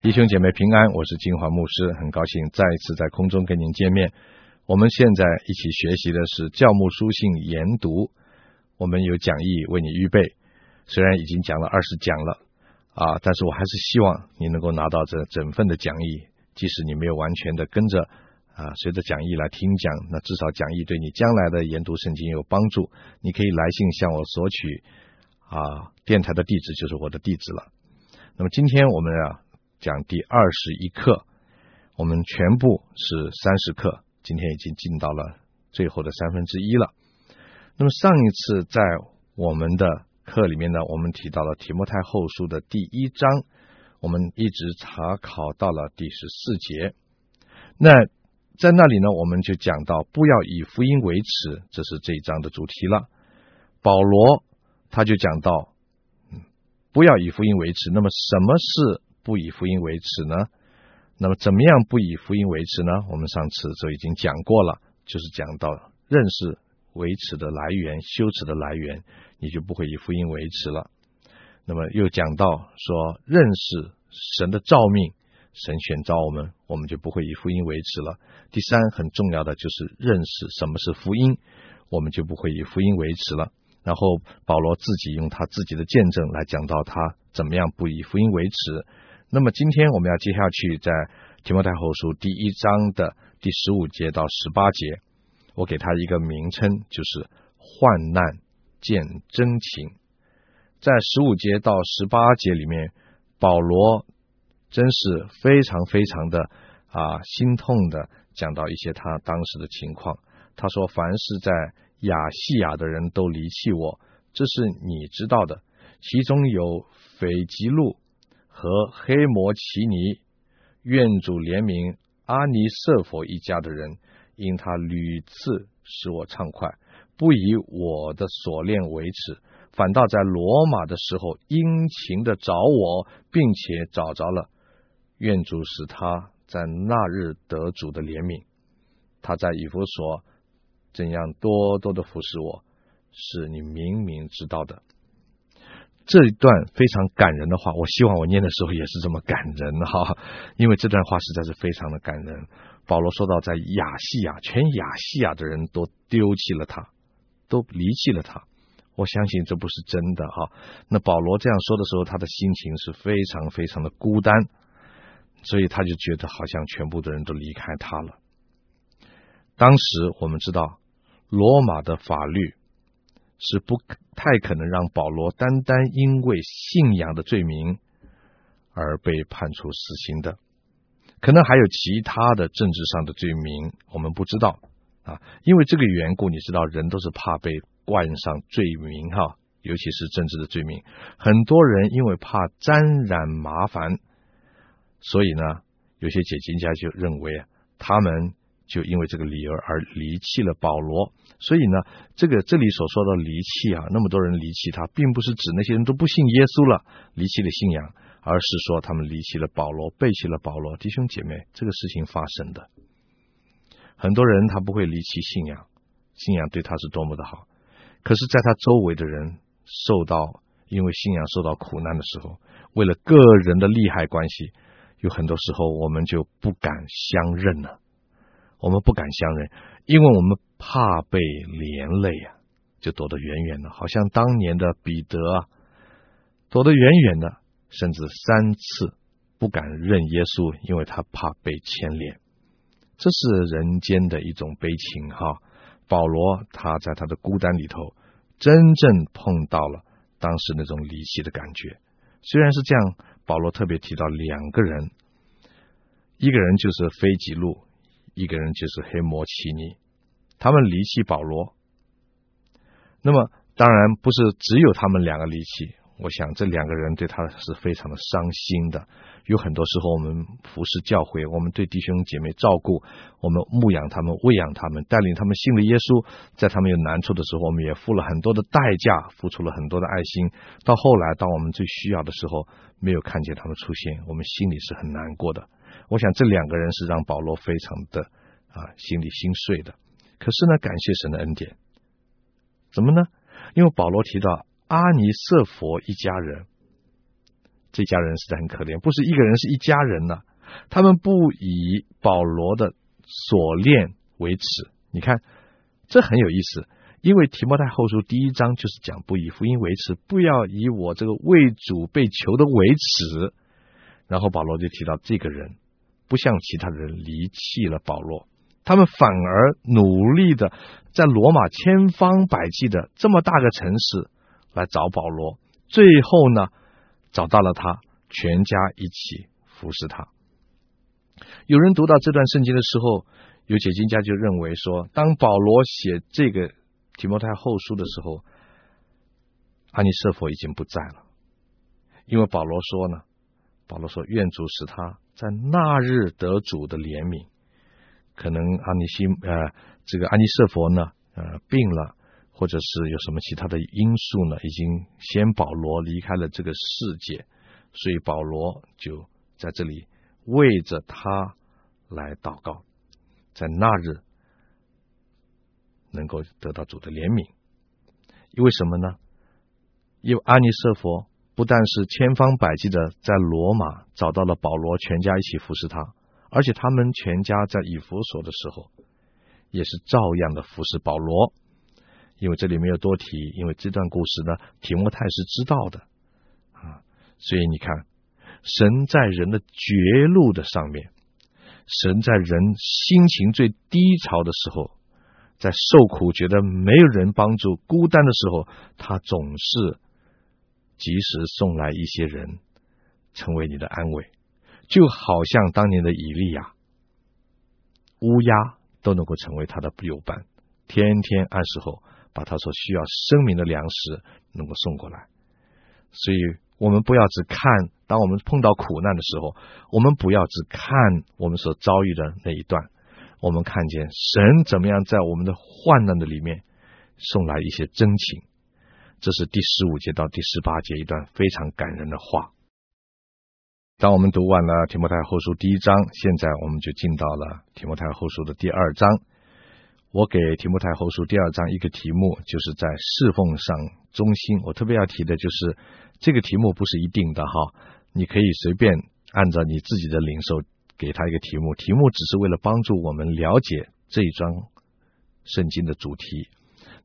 弟兄姐妹平安，我是金华牧师，很高兴再一次在空中跟您见面。我们现在一起学习的是教牧书信研读，我们有讲义为你预备。虽然已经讲了二十讲了啊，但是我还是希望你能够拿到这整份的讲义，即使你没有完全的跟着啊，随着讲义来听讲，那至少讲义对你将来的研读圣经有帮助。你可以来信向我索取啊，电台的地址就是我的地址了。那么今天我们啊。讲第二十一课，我们全部是三十课，今天已经进到了最后的三分之一了。那么上一次在我们的课里面呢，我们提到了提摩太后书的第一章，我们一直查考到了第十四节。那在那里呢，我们就讲到不要以福音为耻，这是这一章的主题了。保罗他就讲到，不要以福音为耻。那么什么是？不以福音为耻呢？那么怎么样不以福音为耻呢？我们上次就已经讲过了，就是讲到认识为耻的来源、羞耻的来源，你就不会以福音为耻了。那么又讲到说，认识神的召命，神选召我们，我们就不会以福音为耻了。第三，很重要的就是认识什么是福音，我们就不会以福音为耻了。然后保罗自己用他自己的见证来讲到他怎么样不以福音为耻。那么今天我们要接下去在提摩太后书第一章的第十五节到十八节，我给他一个名称，就是患难见真情。在十五节到十八节里面，保罗真是非常非常的啊心痛的讲到一些他当时的情况。他说：“凡是在亚细亚的人都离弃我，这是你知道的，其中有腓吉路。”和黑摩奇尼，愿主怜悯阿尼色弗一家的人，因他屡次使我畅快，不以我的锁链为耻，反倒在罗马的时候殷勤的找我，并且找着了。愿主使他在那日得主的怜悯。他在以弗所怎样多多的服侍我，是你明明知道的。这一段非常感人的话，我希望我念的时候也是这么感人哈，因为这段话实在是非常的感人。保罗说到，在亚细亚，全亚细亚的人都丢弃了他，都离弃了他。我相信这不是真的哈。那保罗这样说的时候，他的心情是非常非常的孤单，所以他就觉得好像全部的人都离开他了。当时我们知道，罗马的法律。是不太可能让保罗单单因为信仰的罪名而被判处死刑的，可能还有其他的政治上的罪名，我们不知道啊。因为这个缘故，你知道，人都是怕被冠上罪名哈，尤其是政治的罪名。很多人因为怕沾染麻烦，所以呢，有些解经家就认为他们。就因为这个理由而离弃了保罗，所以呢，这个这里所说的离弃啊，那么多人离弃他，并不是指那些人都不信耶稣了，离弃了信仰，而是说他们离弃了保罗，背弃了保罗。弟兄姐妹，这个事情发生的，很多人他不会离弃信仰，信仰对他是多么的好，可是，在他周围的人受到因为信仰受到苦难的时候，为了个人的利害关系，有很多时候我们就不敢相认了。我们不敢相认，因为我们怕被连累啊，就躲得远远的，好像当年的彼得啊，躲得远远的，甚至三次不敢认耶稣，因为他怕被牵连。这是人间的一种悲情哈。保罗他在他的孤单里头，真正碰到了当时那种离奇的感觉。虽然是这样，保罗特别提到两个人，一个人就是腓吉路。一个人就是黑摩奇尼，他们离弃保罗。那么当然不是只有他们两个离弃，我想这两个人对他是非常的伤心的。有很多时候我们服侍教会，我们对弟兄姐妹照顾，我们牧养他们、喂养他们、带领他们信了耶稣，在他们有难处的时候，我们也付了很多的代价，付出了很多的爱心。到后来，当我们最需要的时候，没有看见他们出现，我们心里是很难过的。我想这两个人是让保罗非常的啊心里心碎的。可是呢，感谢神的恩典，怎么呢？因为保罗提到阿尼色弗一家人，这家人实在很可怜，不是一个人，是一家人呐、他们不以保罗的锁链为耻。你看，这很有意思，因为提摩太后书第一章就是讲不以福音为耻，不要以我这个为主被囚的为耻。然后保罗就提到这个人不像其他人离弃了保罗，他们反而努力的在罗马千方百计的这么大个城市来找保罗，最后呢，找到了他，全家一起服侍他。有人读到这段圣经的时候，有解经家就认为说，当保罗写这个提摩太后书的时候，阿尼色弗已经不在了，因为保罗说呢。保罗说：“愿主使他在那日得主的怜悯。可能阿尼西呃，这个阿尼色弗呢，呃，病了，或者是有什么其他的因素呢，已经先保罗离开了这个世界，所以保罗就在这里为着他来祷告，在那日能够得到主的怜悯。因为什么呢？因为阿尼色弗。”不但是千方百计的在罗马找到了保罗，全家一起服侍他，而且他们全家在以弗所的时候，也是照样的服侍保罗。因为这里没有多提，因为这段故事呢，提摩太是知道的啊。所以你看，神在人的绝路的上面，神在人心情最低潮的时候，在受苦觉得没有人帮助、孤单的时候，他总是。及时送来一些人，成为你的安慰，就好像当年的以利亚，乌鸦都能够成为他的友伴，天天按时候把他所需要生命的粮食能够送过来。所以，我们不要只看，当我们碰到苦难的时候，我们不要只看我们所遭遇的那一段，我们看见神怎么样在我们的患难的里面送来一些真情。这是第十五节到第十八节一段非常感人的话。当我们读完了提摩太后书第一章，现在我们就进到了提摩太后书的第二章。我给提摩太后书第二章一个题目，就是在侍奉上忠心。我特别要提的就是这个题目不是一定的哈，你可以随便按照你自己的领受给他一个题目。题目只是为了帮助我们了解这一章圣经的主题。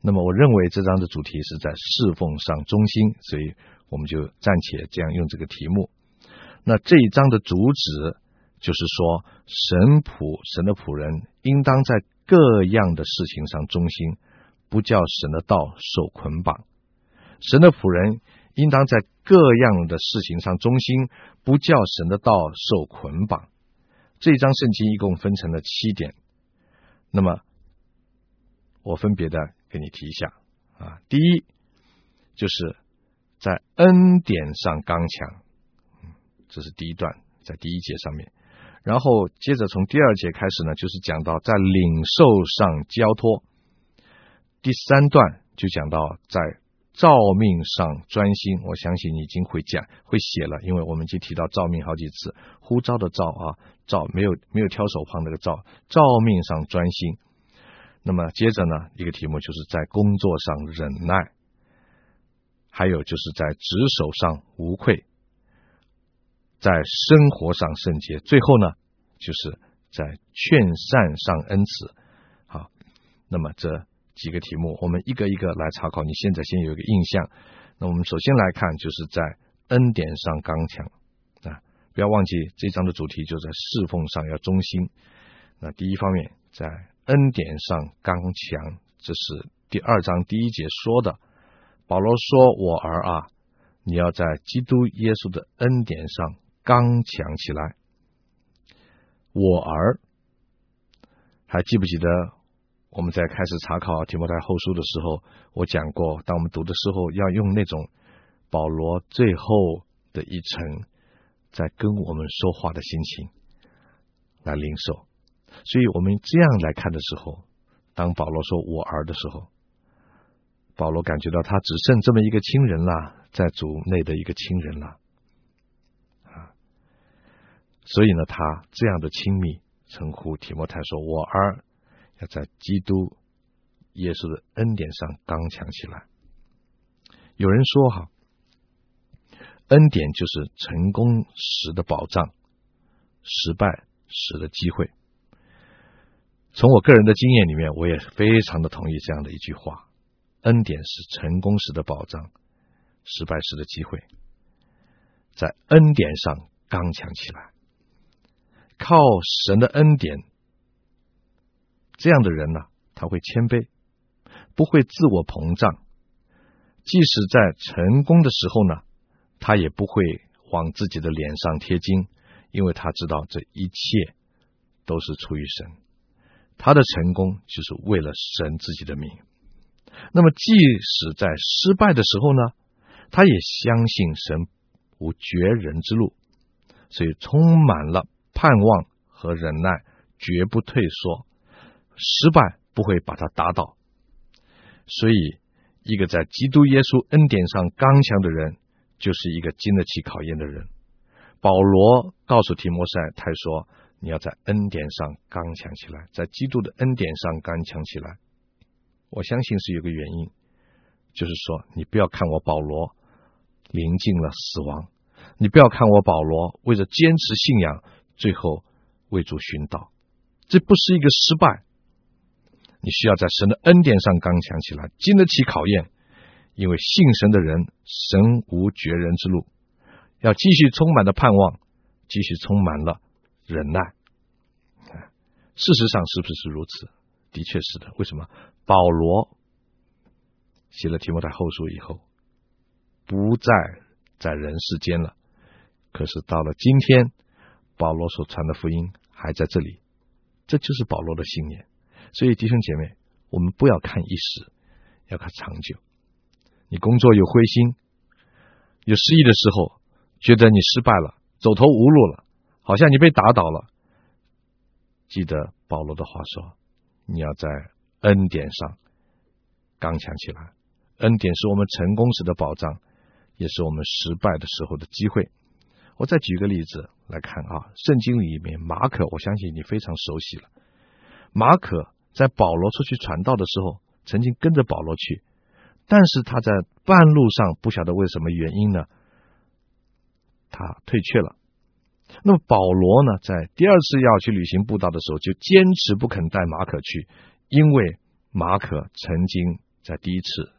那么，我认为这章的主题是在侍奉上忠心，所以我们就暂且这样用这个题目。那这一章的主旨就是说，神仆神的仆人应当在各样的事情上忠心，不叫神的道受捆绑。神的仆人应当在各样的事情上忠心，不叫神的道受捆绑。这一章圣经一共分成了七点。那么，我分别的。给你提一下啊，第一就是在恩典上刚强，这是第一段，在第一节上面。然后接着从第二节开始呢，就是讲到在领受上交托。第三段就讲到在照命上专心。我相信你已经会讲会写了，因为我们已经提到照命好几次，呼召的召啊，召没有没有挑手旁那个召，照命上专心。那么接着呢，一个题目就是在工作上忍耐，还有就是在职守上无愧，在生活上圣洁，最后呢，就是在劝善上恩慈。好，那么这几个题目，我们一个一个来查考。你现在先有一个印象。那我们首先来看，就是在恩典上刚强啊，不要忘记这章的主题就在侍奉上要忠心。那第一方面在。恩典上刚强，这是第二章第一节说的。保罗说：“我儿啊，你要在基督耶稣的恩典上刚强起来。”我儿，还记不记得我们在开始查考提摩太后书的时候，我讲过，当我们读的时候，要用那种保罗最后的一层在跟我们说话的心情来领受。所以我们这样来看的时候，当保罗说“我儿”的时候，保罗感觉到他只剩这么一个亲人了，在主内的一个亲人了啊。所以呢，他这样的亲密称呼提摩太说“我儿”，要在基督耶稣的恩典上刚强起来。有人说哈，恩典就是成功时的保障，失败时的机会。从我个人的经验里面，我也非常的同意这样的一句话：恩典是成功时的保障，失败时的机会。在恩典上刚强起来，靠神的恩典，这样的人呢，他会谦卑，不会自我膨胀。即使在成功的时候呢，他也不会往自己的脸上贴金，因为他知道这一切都是出于神，他的成功就是为了神自己的名。那么，即使在失败的时候呢，他也相信神无绝人之路，所以充满了盼望和忍耐，绝不退缩，失败不会把他打倒，所以。一个在基督耶稣恩典上刚强的人，就是一个经得起考验的人。保罗告诉提摩太，他说：“你要在恩典上刚强起来，在基督的恩典上刚强起来。”我相信是有个原因，就是说，你不要看我保罗临近了死亡，你不要看我保罗为了坚持信仰，最后为主寻道，这不是一个失败。你需要在神的恩典上刚强起来，经得起考验，因为信神的人，神无绝人之路。要继续充满了盼望，继续充满了忍耐。事实上是不是如此？的确是的。为什么？保罗写了提摩太后书以后，不再在人世间了。可是到了今天，保罗所传的福音还在这里，这就是保罗的信念。所以弟兄姐妹，我们不要看一时，要看长久。你工作有灰心、有失意的时候，觉得你失败了，走投无路了，好像你被打倒了。记得保罗的话说：“你要在恩典上刚强起来。恩典是我们成功时的保障，也是我们失败的时候的机会。”我再举个例子来看啊，圣经里面马可，我相信你非常熟悉了，马可。在保罗出去传道的时候，曾经跟着保罗去，但是他在半路上不晓得为什么原因呢，他退却了。那么保罗呢，在第二次要去旅行布道的时候，就坚持不肯带马可去，因为马可曾经在第一次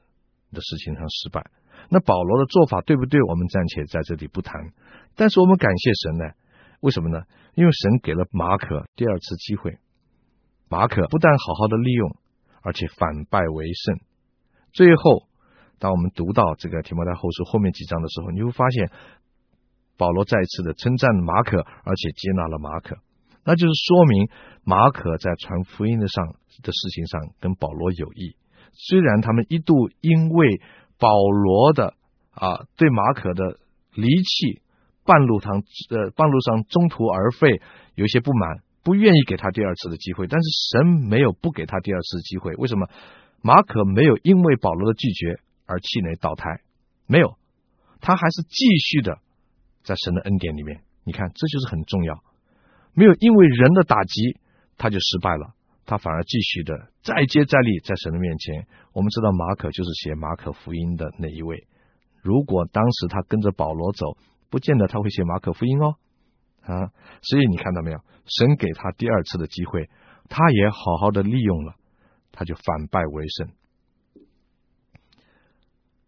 的事情上失败。那保罗的做法对不对？我们暂且在这里不谈。但是我们感谢神呢，为什么呢？因为神给了马可第二次机会。马可不但好好的利用，而且反败为胜。最后，当我们读到这个提摩太后书后面几章的时候，你会发现保罗再次的称赞马可，而且接纳了马可，那就是说明马可在传福音的上的事情上跟保罗有益。虽然他们一度因为保罗的啊对马可的离弃，半路上呃半路上中途而废，有些不满。不愿意给他第二次的机会，但是神没有不给他第二次机会。为什么？马可没有因为保罗的拒绝而气馁倒台，没有，他还是继续的在神的恩典里面。你看，这就是很重要。没有因为人的打击他就失败了，他反而继续的再接再厉在神的面前。我们知道马可就是写马可福音的那一位。如果当时他跟着保罗走，不见得他会写马可福音哦。啊，所以你看到没有？神给他第二次的机会，他也好好的利用了，他就反败为胜。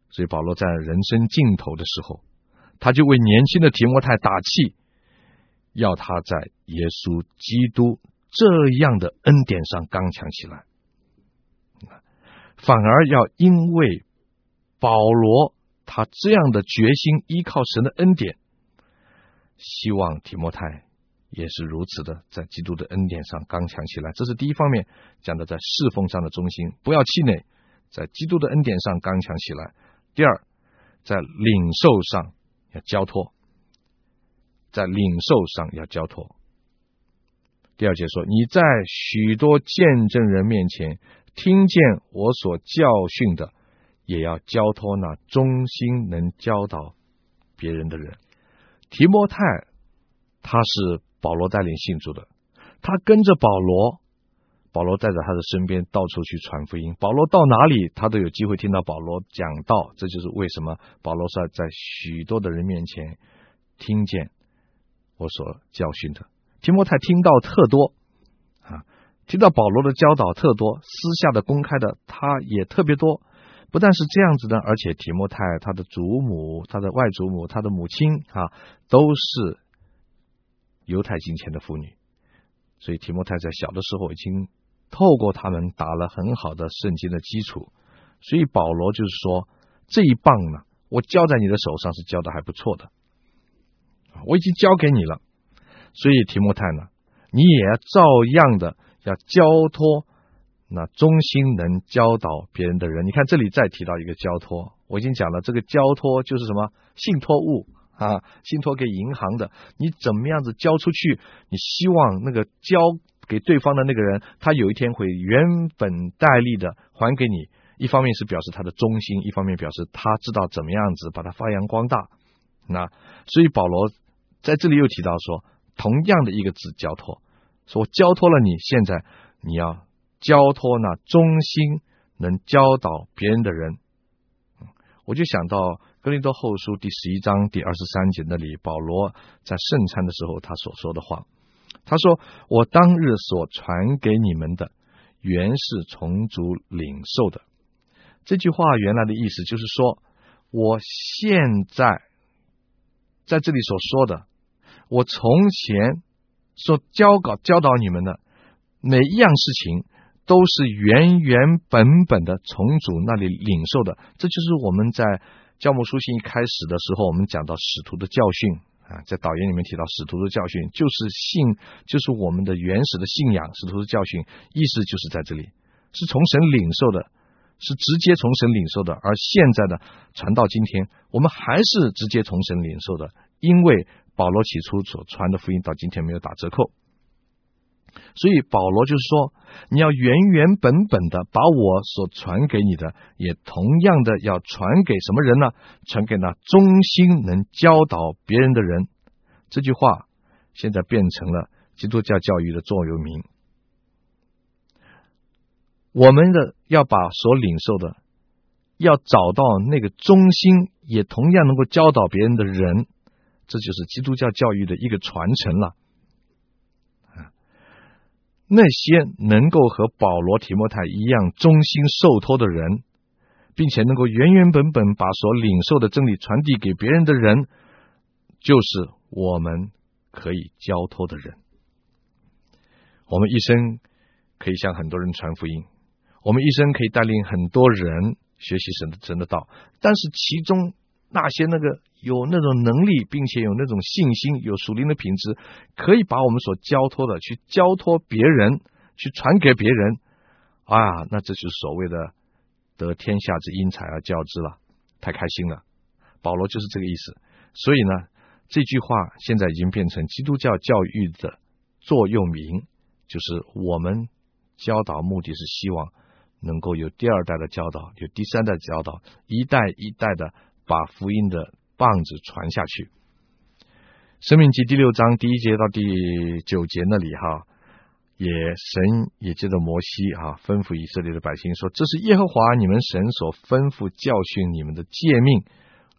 所以保罗在人生尽头的时候，他就为年轻的提摩太打气，要他在耶稣基督这样的恩典上刚强起来，反而要因为保罗他这样的决心，依靠神的恩典。希望提摩太也是如此的，在基督的恩典上刚强起来。这是第一方面讲的，在侍奉上的忠心，不要气馁，在基督的恩典上刚强起来。第二，在领受上要交托，在领受上要交托。第二节说：“你在许多见证人面前听见我所教训的，也要交托那忠心能教导别人的人。”提摩太，他是保罗带领信主的，他跟着保罗，保罗带着他的身边到处去传福音。保罗到哪里，他都有机会听到保罗讲道。这就是为什么保罗是在许多的人面前听见我所教训的。提摩太听到特多啊，听到保罗的教导特多，私下的、公开的，他也特别多。不但是这样子的，而且提摩太他的祖母、他的外祖母、他的母亲啊，都是犹太金钱的妇女。所以提摩太在小的时候已经透过他们打了很好的圣经的基础，所以保罗就是说，这一棒呢，我交在你的手上是交的还不错的，我已经交给你了，所以提摩太呢，你也要照样的要交托那忠心能教导别人的人。你看这里再提到一个交托，我已经讲了，这个交托就是什么信托物。啊，信托给银行的，你怎么样子交出去？你希望那个交给对方的那个人，他有一天会原本带利的还给你。一方面是表示他的忠心，一方面表示他知道怎么样子把它发扬光大。那所以保罗在这里又提到说，同样的一个字交托，说我交托了你，现在你要交托那忠心能教导别人的人。我就想到。哥林多后书第十一章第二十三节那里，保罗在圣餐的时候他所说的话，他说：“我当日所传给你们的，原是从主领受的。”这句话原来的意思就是说，我现在在这里所说的，我从前所教稿教导你们的每一样事情，都是原原本本的从主那里领受的。这就是我们在。教牧书信一开始的时候，我们讲到使徒的教训啊，在导言里面提到使徒的教训，就是信，就是我们的原始的信仰。使徒的教训意思就是在这里，是从神领受的，是直接从神领受的。而现在呢，传到今天，我们还是直接从神领受的，因为保罗起初所传的福音到今天没有打折扣。所以保罗就是说，你要原原本本的把我所传给你的，也同样的要传给什么人呢？传给那忠心能教导别人的人。这句话现在变成了基督教教育的座右铭。我们的要把所领受的，要找到那个忠心也同样能够教导别人的人，这就是基督教教育的一个传承了。那些能够和保罗、提摩太一样忠心受托的人，并且能够原原本本把所领受的真理传递给别人的人，就是我们可以交托的人。我们一生可以向很多人传福音，我们一生可以带领很多人学习神的真的道，但是其中那些那个。有那种能力，并且有那种信心，有属灵的品质，可以把我们所交托的去交托别人，去传给别人啊！那这就是所谓的得天下之英才而教之了，太开心了。保罗就是这个意思。所以呢，这句话现在已经变成基督教教育的座右铭，就是我们教导目的是希望能够有第二代的教导，有第三代的教导，一代一代的把福音的。棒子传下去，《申命记》第六章第一节到第九节那里哈，也神也借着摩西哈吩咐以色列的百姓说：“这是耶和华你们神所吩咐教训你们的诫命、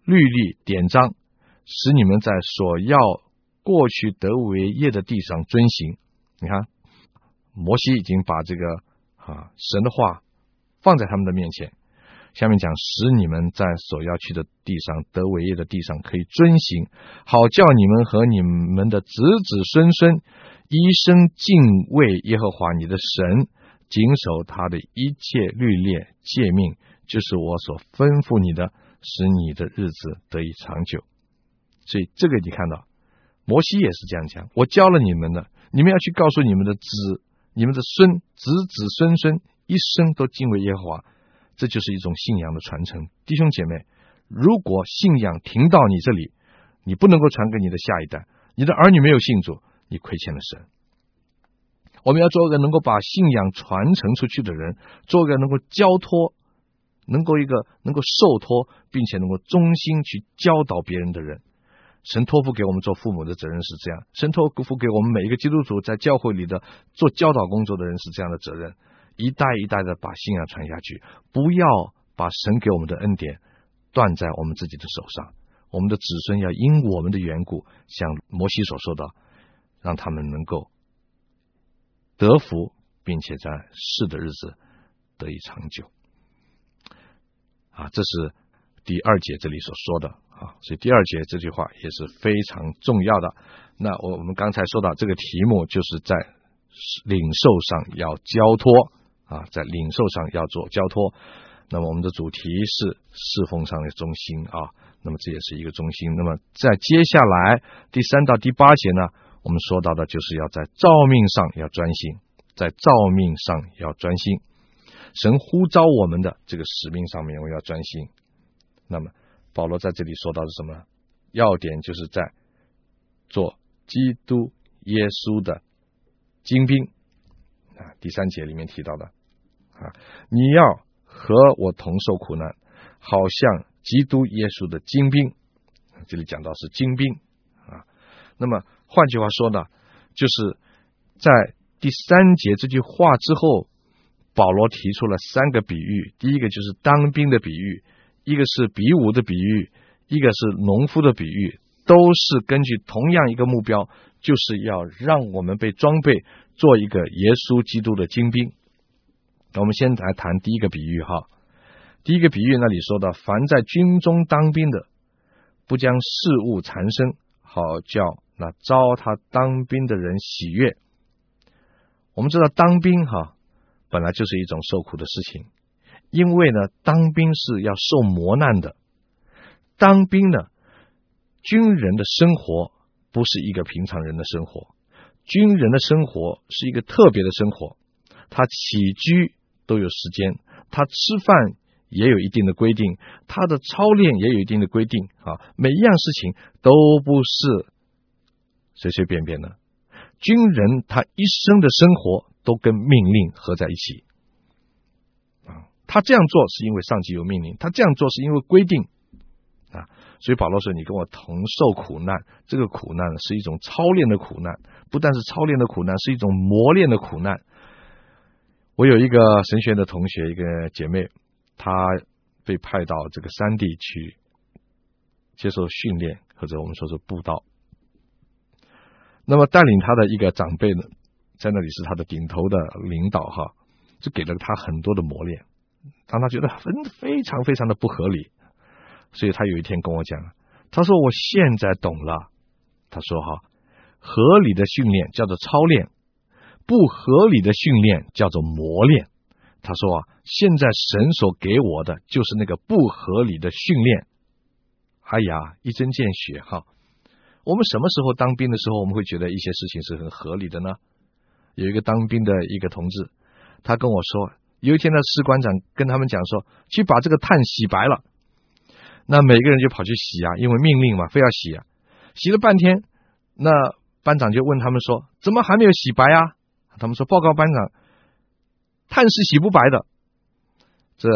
律例、典章，使你们在所要过去得为业的地上遵行。”你看，摩西已经把这个啊神的话放在他们的面前。下面讲，使你们在所要去的地上得为业的地上可以遵行，好叫你们和你们的子子孙孙一生敬畏耶和华你的神，谨守他的一切律例诫命，就是我所吩咐你的，使你的日子得以长久。所以这个你看到，摩西也是这样讲，我教了你们的，你们要去告诉你们的子、你们的孙、子子孙孙一生都敬畏耶和华。这就是一种信仰的传承，弟兄姐妹，如果信仰停到你这里，你不能够传给你的下一代，你的儿女没有信主，你亏欠了神。我们要做一个能够把信仰传承出去的人，做一个能够交托、能够一个能够受托，并且能够忠心去教导别人的人。神托付给我们做父母的责任是这样，神托付给我们每一个基督徒在教会里的做教导工作的人是这样的责任，一代一代的把信仰传下去，不要把神给我们的恩典断在我们自己的手上。我们的子孙要因我们的缘故，像摩西所说的，让他们能够得福，并且在世的日子得以长久。啊，这是第二节这里所说的啊，所以第二节这句话也是非常重要的。那我我们刚才说到这个题目，就是在领受上要交托啊，在领受上要做交托。那么我们的主题是侍奉上的中心啊。那么这也是一个中心。那么在接下来第三到第八节呢，我们说到的就是要在召命上要专心，在召命上要专心。神呼召我们的这个使命上面，我要专心。那么保罗在这里说到的什么？要点就是在做基督耶稣的精兵啊。第三节里面提到的啊，你要和我同受苦难，好像。基督耶稣的精兵，这里讲到是精兵啊。那么换句话说呢，就是在第三节这句话之后，保罗提出了三个比喻。第一个就是当兵的比喻，一个是比武的比喻，一个是农夫的比喻，都是根据同样一个目标，就是要让我们被装备做一个耶稣基督的精兵。那我们先来谈第一个比喻哈。第一个比喻那里说的，凡在军中当兵的，不将事物缠身，好叫那招他当兵的人喜悦。我们知道当兵哈，本来就是一种受苦的事情，因为呢，当兵是要受磨难的。当兵呢，军人的生活不是一个平常人的生活，军人的生活是一个特别的生活，他起居都有时间，他吃饭。也有一定的规定，他的操练也有一定的规定啊。每一样事情都不是随随便便的。军人他一生的生活都跟命令合在一起啊。他这样做是因为上级有命令，他这样做是因为规定啊。所以保罗说：“你跟我同受苦难，这个苦难是一种操练的苦难，不但是操练的苦难，是一种磨练的苦难。”我有一个神学院的同学，一个姐妹。她被派到这个山地去接受训练，或者我们说是布道。那么带领他的一个长辈呢，在那里是他的顶头的领导哈，就给了他很多的磨练，让他觉得很非常非常的不合理。所以他有一天跟我讲，他说：“我现在懂了。”他说：“哈，合理的训练叫做操练，不合理的训练叫做磨练。”他说啊，现在神所给我的就是那个不合理的训练。哎呀，一针见血哈！我们什么时候当兵的时候，我们会觉得一些事情是很合理的呢？有一个当兵的一个同志，他跟我说，有一天呢，士官长跟他们讲说，去把这个碳洗白了。那每个人就跑去洗啊，因为命令嘛，非要洗啊。洗了半天，那班长就问他们说，怎么还没有洗白啊？他们说，报告班长。碳是洗不白的，这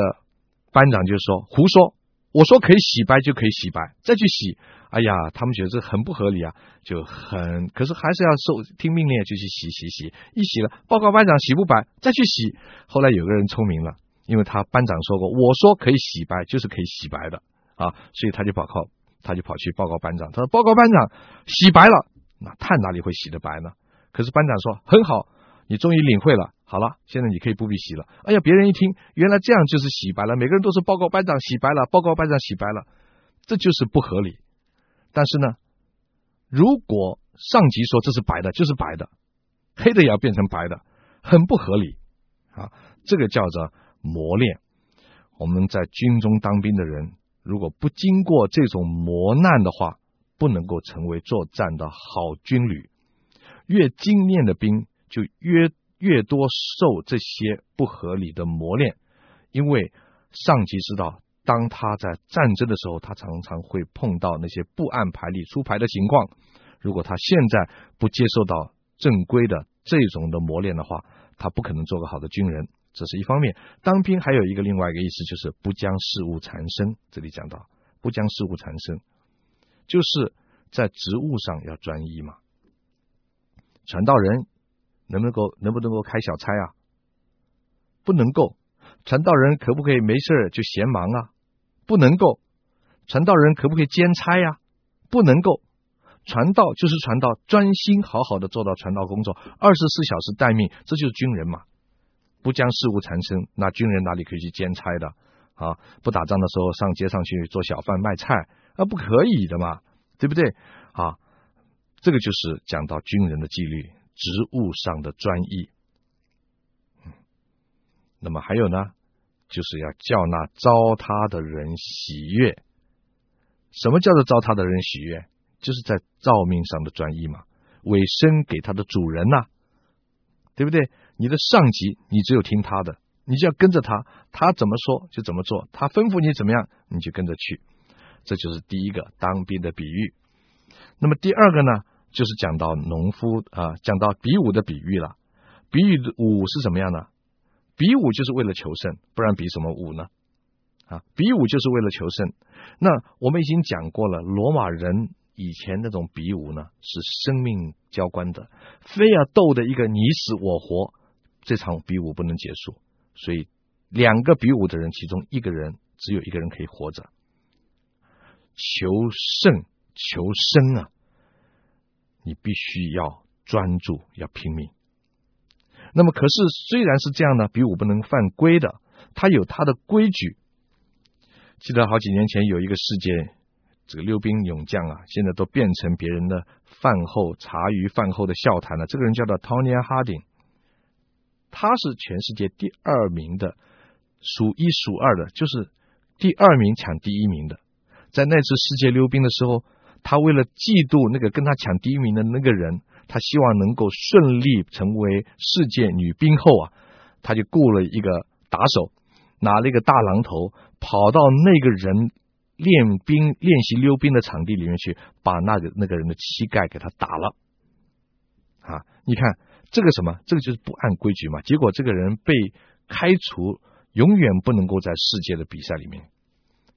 班长就说胡说，我说可以洗白就可以洗白，再去洗，哎呀，他们觉得这很不合理啊，就很，可是还是要受听命令就去洗洗洗，一洗了，报告班长洗不白，再去洗。后来有个人聪明了，因为他班长说过，我说可以洗白就是可以洗白的啊，所以他就跑靠，他就跑去报告班长，他说报告班长洗白了，那碳哪里会洗得白呢？可是班长说很好。你终于领会了，好了，现在你可以不必洗了。哎呀，别人一听，原来这样就是洗白了。每个人都是报告班长洗白了，报告班长洗白了，这就是不合理。但是呢，如果上级说这是白的，就是白的，黑的也要变成白的，很不合理啊。这个叫做磨练。我们在军中当兵的人，如果不经过这种磨难的话，不能够成为作战的好军旅。越精练的兵。就越越多受这些不合理的磨练，因为上级知道，当他在战争的时候，他常常会碰到那些不按牌理出牌的情况。如果他现在不接受到正规的这种的磨练的话，他不可能做个好的军人。这是一方面。当兵还有一个另外一个意思，就是不将事物缠身。这里讲到不将事物缠身，就是在职务上要专一嘛。传道人能不能够能不能够开小差啊？不能够。传道人可不可以没事就闲忙啊？不能够。传道人可不可以兼差呀？不能够。传道就是传道，专心好好的做到传道工作，二十四小时待命，这就是军人嘛。不将事务缠身，那军人哪里可以去兼差的啊？不打仗的时候上街上去做小贩卖菜啊，不可以的嘛，对不对？啊，这个就是讲到军人的纪律，职务上的专一。那么还有呢，就是要叫那召他的人喜悦。什么叫做召他的人喜悦？就是在造命上的专一嘛，委身给他的主人呐、对不对？你的上级，你只有听他的，你就要跟着他，他怎么说就怎么做，他吩咐你怎么样，你就跟着去。这就是第一个当兵的比喻。那么第二个呢，就是讲到农夫啊，讲到比武的比喻了。比喻的武是什么样呢？比武就是为了求胜，不然比什么武呢？啊，比武就是为了求胜。那我们已经讲过了，罗马人。以前那种比武呢，是生命交关的，非要斗得一个你死我活，这场比武不能结束。所以，两个比武的人，其中一个人只有一个人可以活着。求胜、求生啊，你必须要专注，要拼命。那么，可是虽然是这样呢，比武不能犯规的，他有他的规矩。记得好几年前有一个事件。这个溜冰勇将啊，现在都变成别人的饭后茶余饭后的笑谈了。这个人叫做 Tony Harding，他是全世界第二名的，数一数二的，就是第二名抢第一名的。在那次世界溜冰的时候，他为了嫉妒那个跟他抢第一名的那个人，他希望能够顺利成为世界女冰后啊，他就雇了一个打手，拿了一个大榔头，跑到那个人。练兵练习溜冰的场地里面去，把那个那个人的膝盖给他打了啊！你看这个什么？这个就是不按规矩嘛。结果这个人被开除，永远不能够在世界的比赛里面，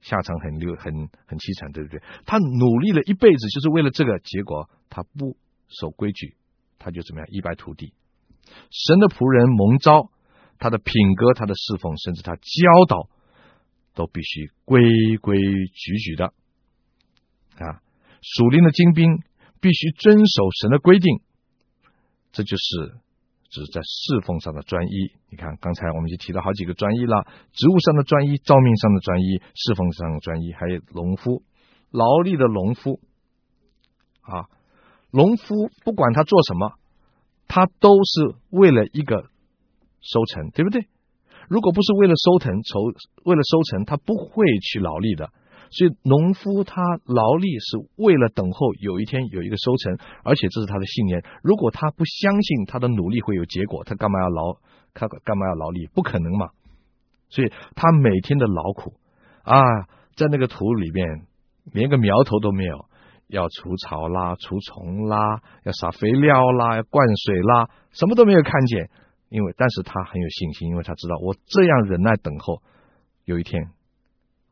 下场很溜很很凄惨，对不对？他努力了一辈子，就是为了这个，结果他不守规矩，他就怎么样一败涂地。神的仆人蒙召，他的品格、他的侍奉，甚至他教导。都必须规规矩矩的啊！属灵的精兵必须遵守神的规定，这就是只是在侍奉上的专一。你看，刚才我们就提到好几个专一了：职务上的专一、照命上的专一、侍奉上的专一，还有农夫、劳力的农夫啊。农夫不管他做什么，他都是为了一个收成，对不对？如果不是为了收成，筹为了收成，他不会去劳力的。所以农夫他劳力是为了等候有一天有一个收成，而且这是他的信念。如果他不相信他的努力会有结果，他干嘛要劳？他干嘛要劳力？不可能嘛。所以他每天的劳苦啊，在那个土里面连个苗头都没有，要除草啦、除虫啦，要撒肥料啦、要灌水啦，什么都没有看见。因为，但是他很有信心，因为他知道我这样忍耐等候，有一天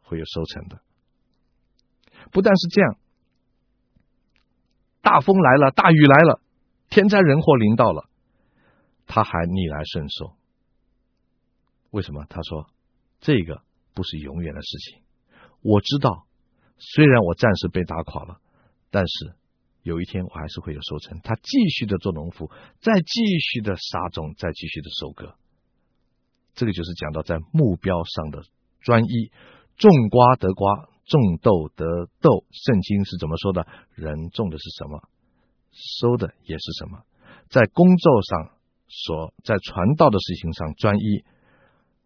会有收成的。不但是这样，大风来了，大雨来了，天灾人祸临到了，他还逆来顺受。为什么？他说这个不是永远的事情。我知道，虽然我暂时被打垮了，但是。有一天我还是会有收成。他继续的做农夫，再继续的撒种，再继续的收割。这个就是讲到在目标上的专一。种瓜得瓜，种豆得豆。圣经是怎么说的？人种的是什么，收的也是什么。在工作上所在传道的事情上专一，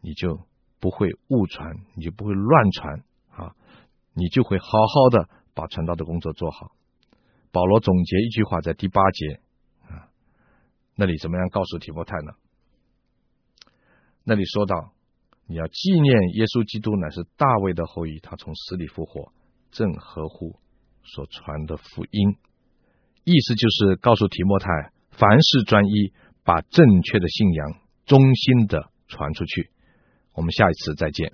你就不会误传，你就不会乱传啊，你就会好好的把传道的工作做好。保罗总结一句话，在第八节啊，那里怎么样告诉提摩太呢？那里说到，你要纪念耶稣基督乃是大卫的后裔，他从死里复活，正合乎所传的福音。意思就是告诉提莫太，凡事专一，把正确的信仰忠心的传出去。我们下一次再见。